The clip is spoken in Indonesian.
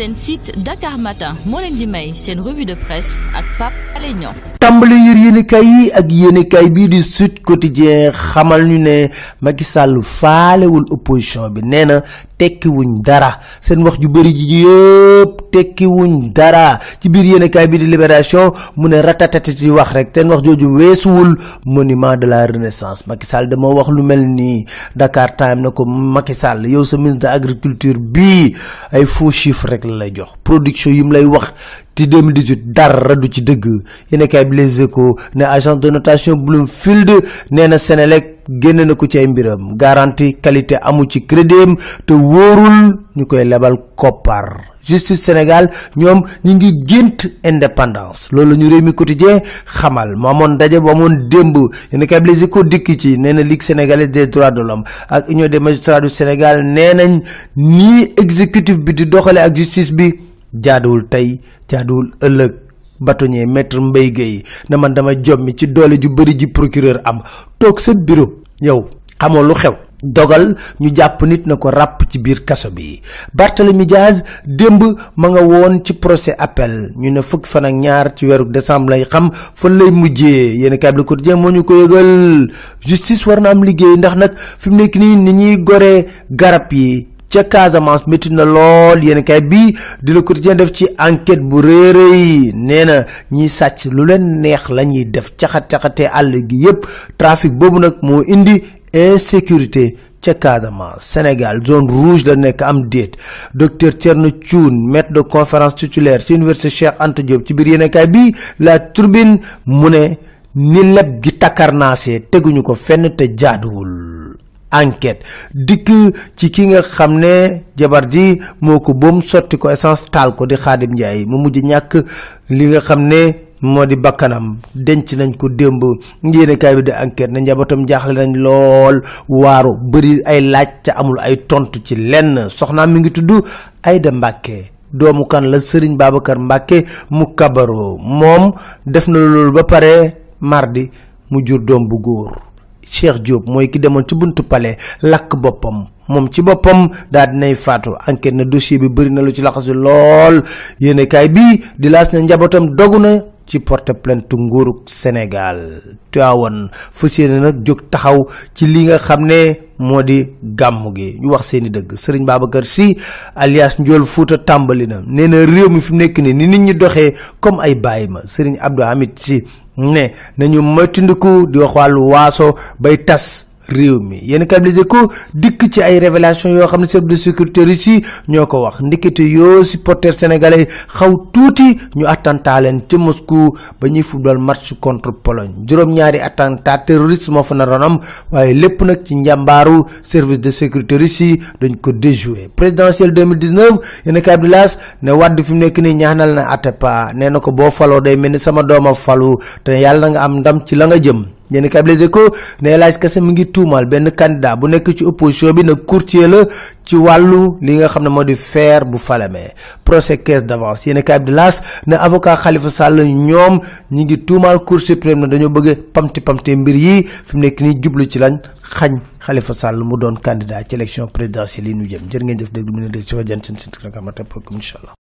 seen site Dakar Matin. Moo leen di may seen revue de presse ak Pape Alé Niang tàmbali yër yéenekaay yi ak yéenekaay bii di Sud Quotidien xamal ñu ne Macky Sall faalewul opposition bi. Nee na tekkiwuñ dara. Seen wax ju bëri ji yëpp tekkiwuñ dara. Ci biir yéenekaay bi di Libération mu ne ratatati ci wax rek. Seen wax jooju weesuwul monument de la renaissance. Macky Sall dama wax lu mel nii Dakar Time na ko Macky Sall yow sa ministre de agriculture bii ay faux chiffres rek la lay jox. Production yi mu lay wax ci 2018 dara du ci dëgg. Yéenekaay bi Les ne agence de notation Bloomfield nee na Senelec génn na ko ci ay mbiram. Garantie qualité amu ci crédit te wóorul ñu koy lebal koppar. Justice Sénégal ñoom ñi ngi gént indépendance. Loolu ñu réew mi quotidien xamal. Mu amoon ndaje bu amoon démb. Yéen kay Les Échos dikk ci na ligue sénégalaise des droits de l'homme ak union des magistrats du Sénégal nee nañ nii exécutif bi di doxale ak justice bi jaaduwul tey jaaduwul ëllëg bâtonnier maître Mbaye Guèye ne man dama jommi ci doole ju bëri ji procureur am. Toog sa bureau yow xamoo lu xew. Dogal ñu jàpp nit na ko ràpp ci biir kaso bi. Barthélemy Diaz démb ma nga woon ci procès appel. Ñu ne fukki fan ak ñaar ci weeru décembre lay xam fan lay mujjee. Yéen kay bi Le Quotidien moo ñu ko yëgal. Justice war na am liggéey ndax nag fi nii ni ñuy goree garab yi ca Casamance métti na lool yéen kay bii di Le Quotidien def ci enquête bu réeréy nee na ñiy sàcc lu leen neex la ñuy def caxat-caxatee àll gi yépp. Trafic boobu nag moo indi insécurité ca Casamance Sénégal zone rouge la nekk am déet. Docteur Thierno Thioune maître de conférence titulaire ci université Cheikh Anta Diop ci biir yéenekaay bi La Tribune mu ne ni leb gi takkarnaasee teguñu ko fenn te jaaduwul enquête. Dikk ci ki nga xam ne jabar ji moo ko sotti ko essence taal ko di Xaadim Njaay mu mujj ñàkk li nga xam ne moo di bakkanam. Denc nañ ko démb. Yéenekaay bi di enquête na jaaxle nañ lool. Waaru bëri ay laaj te amul ay tontu ci lenn. Soxnaam mi ngi tudd Ayda Mbàkke doomu kan la Sëriñ Babacar Mbàkke mu kabaro moom def na loolu ba pare mardi mu jur doom bu góor Cheikh Diop mooy ki demoon ci buntu palais lakk boppam. Moom ci boppam daal dinay faatu. Enquête na dossier bi bëri na lu ci laxasu lool. Yéenekaay bi di laas na njabootam dogu na ci porte plainte nguurug Sénégal. Fas yéene nag jóg taxaw ci li nga xam ne moo di gi. Ñu wax seeni dëgg. Serigne Babacar Sy alias Ndiol Fouta tàmbali na. Nee na réew mi fi mu nekk nii ni nit ñi doxee comme ay bàyyi ma. Serigne Abdou Hamid Sy ne nañu moytandiku di wax wàllu waaso bay tas réew mi. Yéen kablisé ko dikk ci ay révélation yoo xam ne chef de sécurité russie ñoo ko wax. Ndikete yoo supporter sénégalais xaw tuuti ñu attentat leen ci Moscou ba ñuy football match contre Pologne. Juróom-ñaari attentat terroriste moo fa waaye lépp nag ci njàmbaaru service de sécurité russie dañ ko déjoué présidentielle 2019 yéen kabilas ne wàdd fi mu nekk nii ñaanal na Atepa. Nee na ko boo faloo day mel ni sama dooma falu te yàlla nga am ndam ci la nga jëm yéen kay Les Échos ne laaj kese mi ngi tuumal benn candidat bu nekk ci opposition bi nag courtier la ci wàllu li nga xam ne moo di faire bu falame procès caisse d'avance yéen kay bi laas ne avocat Khalifa Sall ñoom ñi ngi tuumal cour suprême dañoo bëgg pamti pamti mbir yi fi mu nekk nii jublu ci lañ xañ Khalifa Sall mu doon candidat ci élection présidentielle yi ñu jëm jërë ngeen jëf déglu mu ne dégg ci fa jan seen seen incha allah